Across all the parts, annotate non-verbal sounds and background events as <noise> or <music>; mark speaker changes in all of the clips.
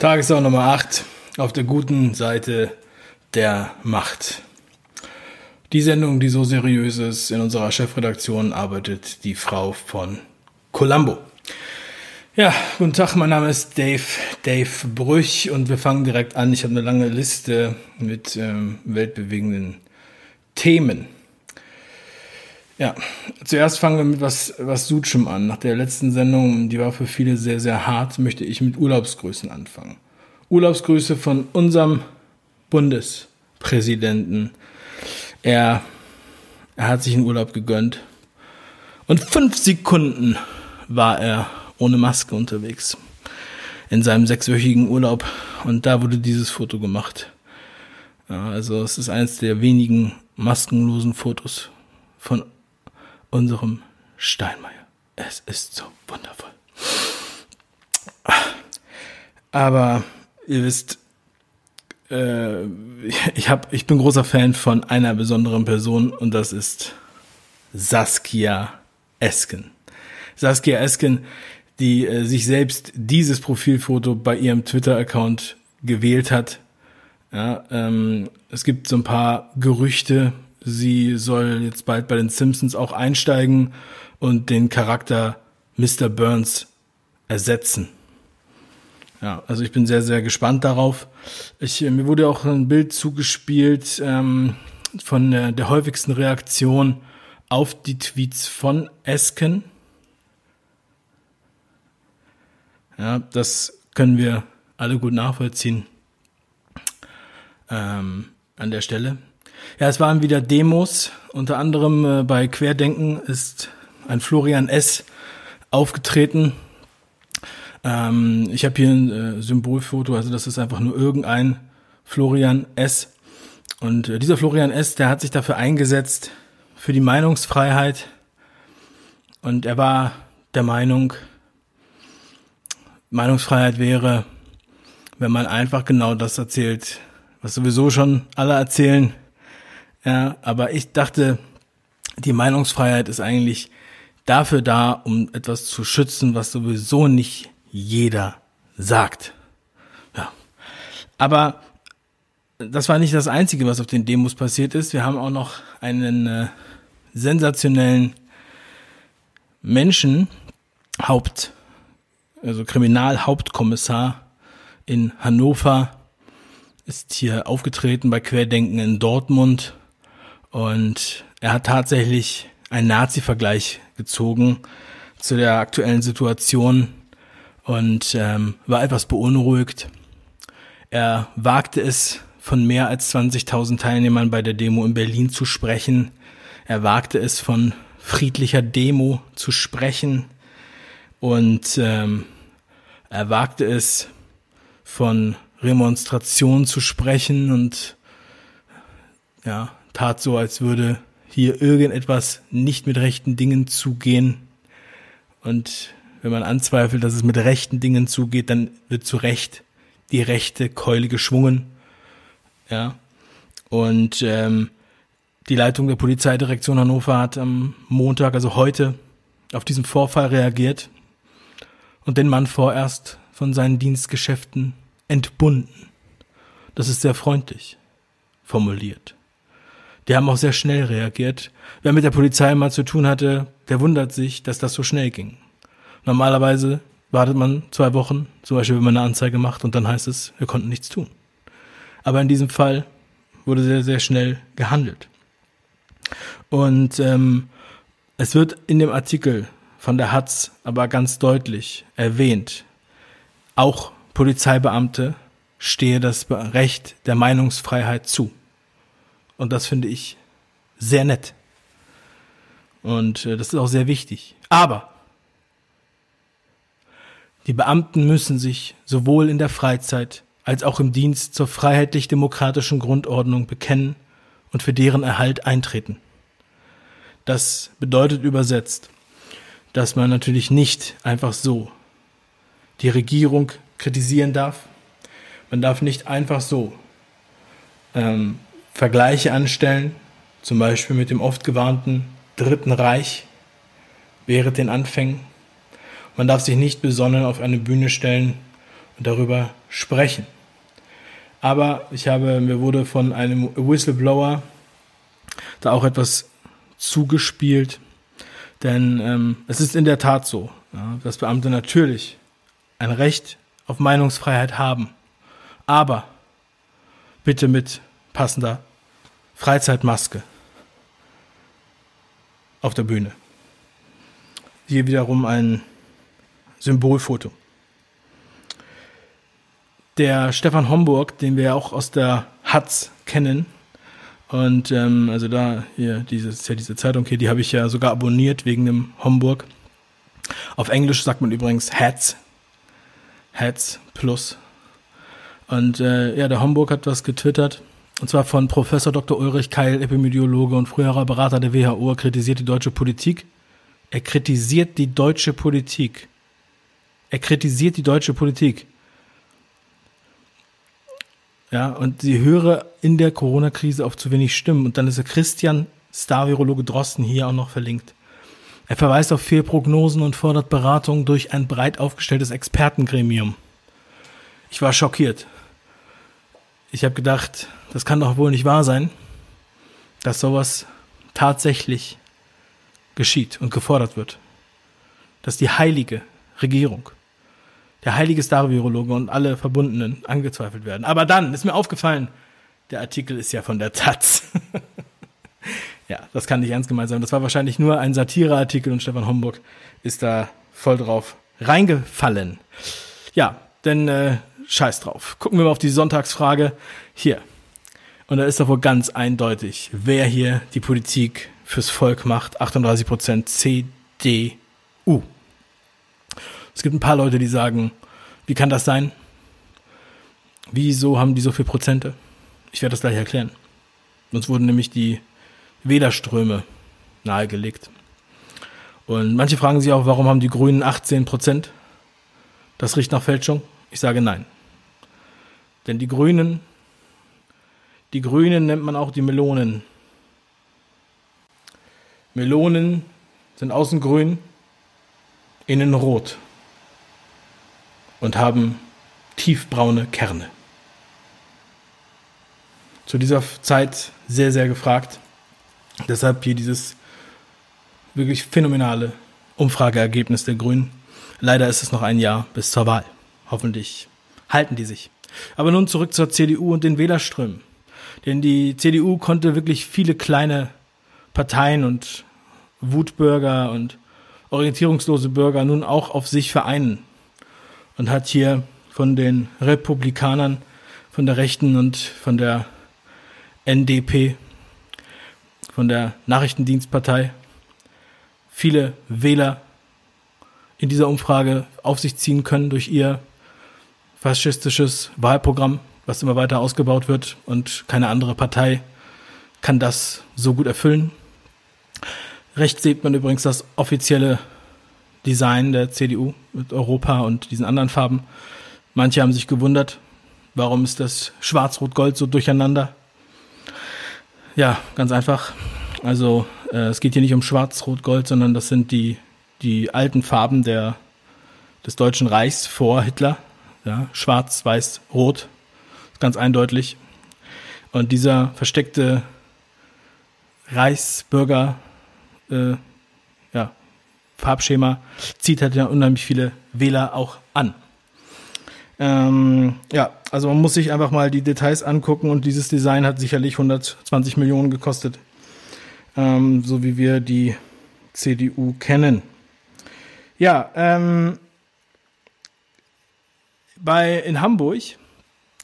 Speaker 1: Tagesschau Nummer 8 auf der guten Seite der Macht. Die Sendung, die so seriös ist, in unserer Chefredaktion arbeitet die Frau von Columbo. Ja, guten Tag, mein Name ist Dave, Dave Brüch und wir fangen direkt an. Ich habe eine lange Liste mit ähm, weltbewegenden Themen. Ja, zuerst fangen wir mit was, was Sutschem an. Nach der letzten Sendung, die war für viele sehr, sehr hart, möchte ich mit Urlaubsgrüßen anfangen. Urlaubsgrüße von unserem Bundespräsidenten. Er, er hat sich einen Urlaub gegönnt. Und fünf Sekunden war er ohne Maske unterwegs. In seinem sechswöchigen Urlaub. Und da wurde dieses Foto gemacht. Also es ist eines der wenigen maskenlosen Fotos von unserem Steinmeier. Es ist so wundervoll. Aber ihr wisst, äh, ich, hab, ich bin großer Fan von einer besonderen Person und das ist Saskia Esken. Saskia Esken, die äh, sich selbst dieses Profilfoto bei ihrem Twitter-Account gewählt hat. Ja, ähm, es gibt so ein paar Gerüchte, sie soll jetzt bald bei den Simpsons auch einsteigen und den Charakter Mr. Burns ersetzen. Ja, also ich bin sehr, sehr gespannt darauf. Ich, mir wurde auch ein Bild zugespielt ähm, von der, der häufigsten Reaktion auf die Tweets von Esken. Ja, das können wir alle gut nachvollziehen ähm, an der Stelle. Ja, es waren wieder Demos. Unter anderem äh, bei Querdenken ist ein Florian S. aufgetreten. Ähm, ich habe hier ein äh, Symbolfoto, also das ist einfach nur irgendein Florian S. Und äh, dieser Florian S., der hat sich dafür eingesetzt, für die Meinungsfreiheit. Und er war der Meinung, Meinungsfreiheit wäre, wenn man einfach genau das erzählt, was sowieso schon alle erzählen, ja, aber ich dachte, die Meinungsfreiheit ist eigentlich dafür da, um etwas zu schützen, was sowieso nicht jeder sagt. Ja. Aber das war nicht das Einzige, was auf den Demos passiert ist. Wir haben auch noch einen äh, sensationellen Menschen, Haupt, also Kriminalhauptkommissar in Hannover, ist hier aufgetreten bei Querdenken in Dortmund und er hat tatsächlich einen Nazi-Vergleich gezogen zu der aktuellen Situation und ähm, war etwas beunruhigt. Er wagte es, von mehr als 20.000 Teilnehmern bei der Demo in Berlin zu sprechen. Er wagte es, von friedlicher Demo zu sprechen. Und ähm, er wagte es, von Remonstration zu sprechen und ja, tat so, als würde hier irgendetwas nicht mit rechten Dingen zugehen. Und wenn man anzweifelt, dass es mit rechten Dingen zugeht, dann wird zu Recht die rechte Keule geschwungen. Ja. Und ähm, die Leitung der Polizeidirektion Hannover hat am Montag, also heute, auf diesen Vorfall reagiert und den Mann vorerst von seinen Dienstgeschäften entbunden. Das ist sehr freundlich formuliert. Die haben auch sehr schnell reagiert. Wer mit der Polizei mal zu tun hatte, der wundert sich, dass das so schnell ging. Normalerweise wartet man zwei Wochen, zum Beispiel wenn man eine Anzeige macht und dann heißt es, wir konnten nichts tun. Aber in diesem Fall wurde sehr, sehr schnell gehandelt. Und ähm, es wird in dem Artikel von der Hatz aber ganz deutlich erwähnt, auch Polizeibeamte stehe das Recht der Meinungsfreiheit zu. Und das finde ich sehr nett. Und äh, das ist auch sehr wichtig. Aber die Beamten müssen sich sowohl in der Freizeit als auch im Dienst zur freiheitlich-demokratischen Grundordnung bekennen und für deren Erhalt eintreten. Das bedeutet übersetzt, dass man natürlich nicht einfach so die Regierung kritisieren darf. Man darf nicht einfach so ähm, Vergleiche anstellen, zum Beispiel mit dem oft gewarnten Dritten Reich während den Anfängen. Man darf sich nicht besonnen auf eine Bühne stellen und darüber sprechen. Aber ich habe, mir wurde von einem Whistleblower da auch etwas zugespielt, denn ähm, es ist in der Tat so, ja, dass Beamte natürlich ein Recht auf Meinungsfreiheit haben, aber bitte mit passender Freizeitmaske auf der Bühne. Hier wiederum ein Symbolfoto. Der Stefan Homburg, den wir auch aus der Hatz kennen, und ähm, also da hier dieses ja diese Zeitung hier, die habe ich ja sogar abonniert wegen dem Homburg. Auf Englisch sagt man übrigens Hats, Hats Plus. Und äh, ja, der Homburg hat was getwittert. Und zwar von Professor Dr. Ulrich Keil, Epidemiologe und früherer Berater der WHO, er kritisiert die deutsche Politik. Er kritisiert die deutsche Politik. Er kritisiert die deutsche Politik. Ja, und sie höre in der Corona-Krise auf zu wenig Stimmen. Und dann ist der Christian, Star-Virologe Drosten, hier auch noch verlinkt. Er verweist auf Fehlprognosen und fordert Beratung durch ein breit aufgestelltes Expertengremium. Ich war schockiert. Ich habe gedacht, das kann doch wohl nicht wahr sein, dass sowas tatsächlich geschieht und gefordert wird. Dass die heilige Regierung der heilige Star-Virologe und alle Verbundenen angezweifelt werden. Aber dann ist mir aufgefallen, der Artikel ist ja von der Taz. <laughs> ja, das kann nicht ernst gemeint sein. Das war wahrscheinlich nur ein Satireartikel und Stefan Homburg ist da voll drauf reingefallen. Ja, denn äh, scheiß drauf. Gucken wir mal auf die Sonntagsfrage. Hier. Und da ist doch wohl ganz eindeutig, wer hier die Politik fürs Volk macht. 38% CDU. Es gibt ein paar Leute, die sagen, wie kann das sein? Wieso haben die so viel Prozente? Ich werde das gleich erklären. Uns wurden nämlich die Wählerströme nahegelegt. Und manche fragen sich auch, warum haben die Grünen 18 Prozent? Das riecht nach Fälschung. Ich sage nein. Denn die Grünen, die Grünen nennt man auch die Melonen. Melonen sind außen grün, innen rot und haben tiefbraune Kerne. Zu dieser Zeit sehr, sehr gefragt. Deshalb hier dieses wirklich phänomenale Umfrageergebnis der Grünen. Leider ist es noch ein Jahr bis zur Wahl. Hoffentlich halten die sich. Aber nun zurück zur CDU und den Wählerströmen. Denn die CDU konnte wirklich viele kleine Parteien und Wutbürger und orientierungslose Bürger nun auch auf sich vereinen und hat hier von den Republikanern, von der Rechten und von der NDP, von der Nachrichtendienstpartei, viele Wähler in dieser Umfrage auf sich ziehen können durch ihr faschistisches Wahlprogramm, was immer weiter ausgebaut wird und keine andere Partei kann das so gut erfüllen. Rechts sieht man übrigens das offizielle Design der CDU mit Europa und diesen anderen Farben. Manche haben sich gewundert, warum ist das Schwarz-Rot-Gold so durcheinander? Ja, ganz einfach. Also äh, es geht hier nicht um Schwarz-Rot-Gold, sondern das sind die, die alten Farben der, des Deutschen Reichs vor Hitler. Ja, Schwarz, Weiß, Rot. Ganz eindeutig. Und dieser versteckte Reichsbürger äh, ja, Farbschema zieht halt ja unheimlich viele Wähler auch an. Ähm, ja, also man muss sich einfach mal die Details angucken und dieses Design hat sicherlich 120 Millionen gekostet, ähm, so wie wir die CDU kennen. Ja, ähm, bei in Hamburg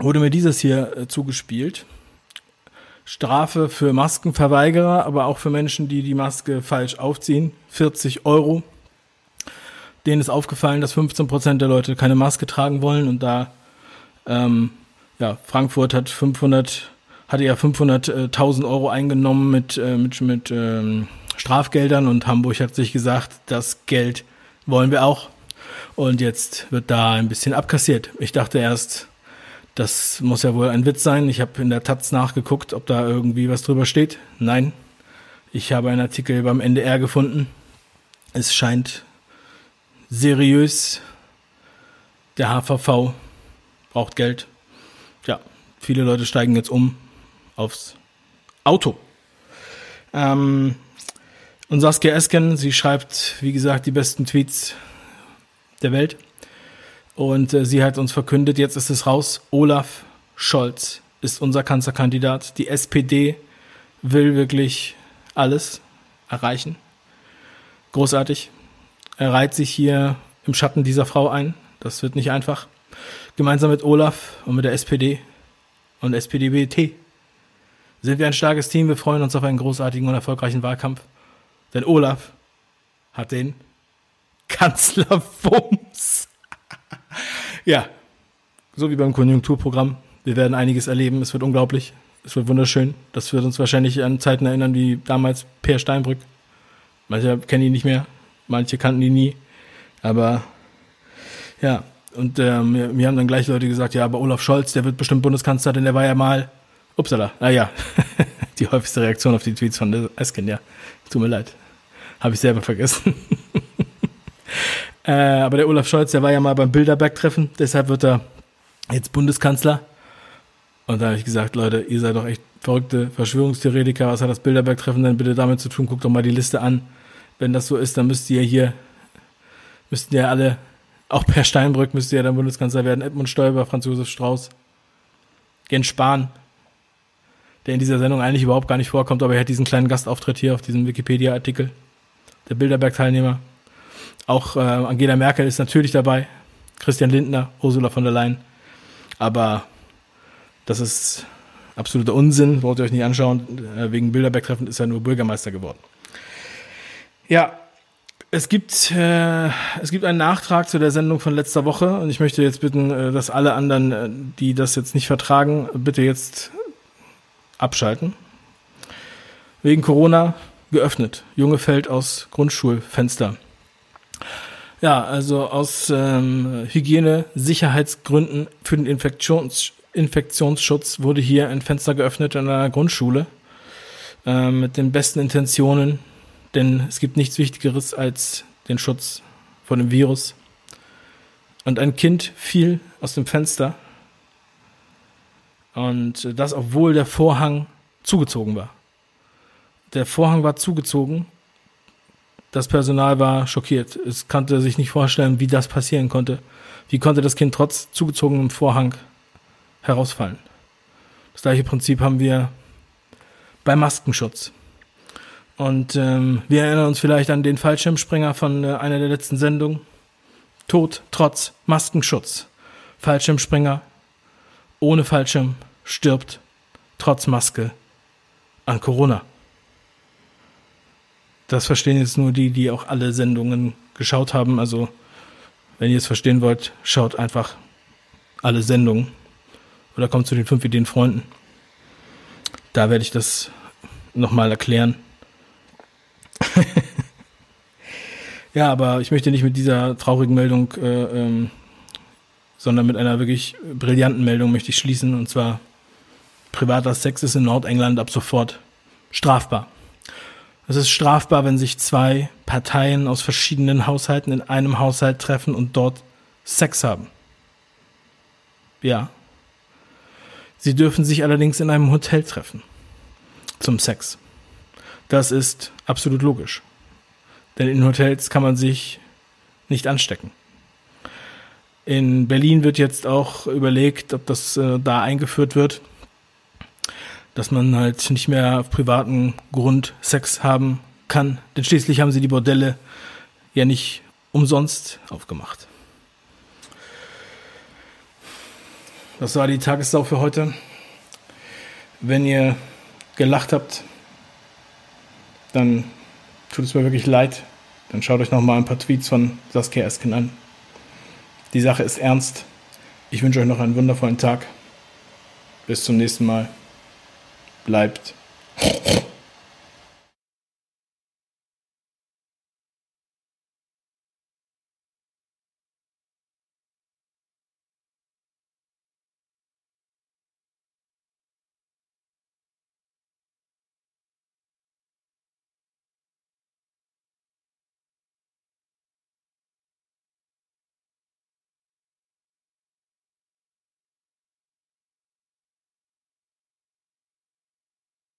Speaker 1: wurde mir dieses hier äh, zugespielt. Strafe für Maskenverweigerer, aber auch für Menschen, die die Maske falsch aufziehen. 40 Euro. Denen ist aufgefallen, dass 15 Prozent der Leute keine Maske tragen wollen und da, ähm, ja, Frankfurt hat 500, hatte ja 500.000 Euro eingenommen mit, äh, mit, mit ähm, Strafgeldern und Hamburg hat sich gesagt, das Geld wollen wir auch. Und jetzt wird da ein bisschen abkassiert. Ich dachte erst, das muss ja wohl ein Witz sein. Ich habe in der Taz nachgeguckt, ob da irgendwie was drüber steht. Nein. Ich habe einen Artikel beim NDR gefunden. Es scheint seriös der HVV braucht Geld. Ja, viele Leute steigen jetzt um aufs Auto. Ähm, und Saskia Esken, sie schreibt, wie gesagt, die besten Tweets der Welt. Und äh, sie hat uns verkündet, jetzt ist es raus, Olaf Scholz ist unser Kanzlerkandidat. Die SPD will wirklich alles erreichen. Großartig. Er reiht sich hier im Schatten dieser Frau ein. Das wird nicht einfach. Gemeinsam mit Olaf und mit der SPD und SPD-BT sind wir ein starkes Team. Wir freuen uns auf einen großartigen und erfolgreichen Wahlkampf. Denn Olaf hat den Kanzlerwumms. Ja, so wie beim Konjunkturprogramm. Wir werden einiges erleben. Es wird unglaublich. Es wird wunderschön. Das wird uns wahrscheinlich an Zeiten erinnern wie damals Per Steinbrück. Manche kennen ihn nicht mehr, manche kannten ihn nie. Aber ja, und ähm, mir, mir haben dann gleich Leute gesagt, ja, aber Olaf Scholz, der wird bestimmt Bundeskanzler, denn der war ja mal, upsala, naja, <laughs> die häufigste Reaktion auf die Tweets von Esken, ja, tut mir leid, habe ich selber vergessen. <laughs> äh, aber der Olaf Scholz, der war ja mal beim Bilderberg-Treffen, deshalb wird er jetzt Bundeskanzler. Und da habe ich gesagt, Leute, ihr seid doch echt verrückte Verschwörungstheoretiker. Was hat das Bilderberg-Treffen denn bitte damit zu tun? Guckt doch mal die Liste an. Wenn das so ist, dann müsst ihr hier, müssten ja alle, auch Per Steinbrück müsste ja dann Bundeskanzler werden, Edmund Stoiber, Franz Josef Strauß, Jens Spahn, der in dieser Sendung eigentlich überhaupt gar nicht vorkommt, aber er hat diesen kleinen Gastauftritt hier auf diesem Wikipedia-Artikel. Der Bilderberg-Teilnehmer. Auch äh, Angela Merkel ist natürlich dabei. Christian Lindner, Ursula von der Leyen. Aber das ist absoluter Unsinn, wollt ihr euch nicht anschauen. Äh, wegen Bilderberg-Treffen ist er nur Bürgermeister geworden. Ja, es gibt, äh, es gibt einen Nachtrag zu der Sendung von letzter Woche und ich möchte jetzt bitten, äh, dass alle anderen, äh, die das jetzt nicht vertragen, bitte jetzt abschalten. Wegen Corona geöffnet. Junge fällt aus Grundschulfenster. Ja, also aus ähm, Hygiene, Sicherheitsgründen für den Infektions Infektionsschutz wurde hier ein Fenster geöffnet in einer Grundschule äh, mit den besten Intentionen, denn es gibt nichts Wichtigeres als den Schutz vor dem Virus. Und ein Kind fiel aus dem Fenster und das, obwohl der Vorhang zugezogen war. Der Vorhang war zugezogen. Das Personal war schockiert. Es konnte sich nicht vorstellen, wie das passieren konnte. Wie konnte das Kind trotz zugezogenem Vorhang herausfallen. Das gleiche Prinzip haben wir beim Maskenschutz. Und ähm, wir erinnern uns vielleicht an den Fallschirmspringer von äh, einer der letzten Sendungen. Tod trotz Maskenschutz. Fallschirmspringer ohne Fallschirm stirbt trotz Maske an Corona. Das verstehen jetzt nur die, die auch alle Sendungen geschaut haben. Also, wenn ihr es verstehen wollt, schaut einfach alle Sendungen. Oder kommt zu den fünf Ideen Freunden. Da werde ich das nochmal erklären. <laughs> ja, aber ich möchte nicht mit dieser traurigen Meldung, äh, ähm, sondern mit einer wirklich brillanten Meldung möchte ich schließen. Und zwar, privater Sex ist in Nordengland ab sofort strafbar. Es ist strafbar, wenn sich zwei Parteien aus verschiedenen Haushalten in einem Haushalt treffen und dort Sex haben. Ja, Sie dürfen sich allerdings in einem Hotel treffen. Zum Sex. Das ist absolut logisch. Denn in Hotels kann man sich nicht anstecken. In Berlin wird jetzt auch überlegt, ob das äh, da eingeführt wird, dass man halt nicht mehr auf privaten Grund Sex haben kann. Denn schließlich haben sie die Bordelle ja nicht umsonst aufgemacht. Das war die Tagessau für heute. Wenn ihr gelacht habt, dann tut es mir wirklich leid. Dann schaut euch noch mal ein paar Tweets von Saskia Esken an. Die Sache ist ernst. Ich wünsche euch noch einen wundervollen Tag. Bis zum nächsten Mal. Bleibt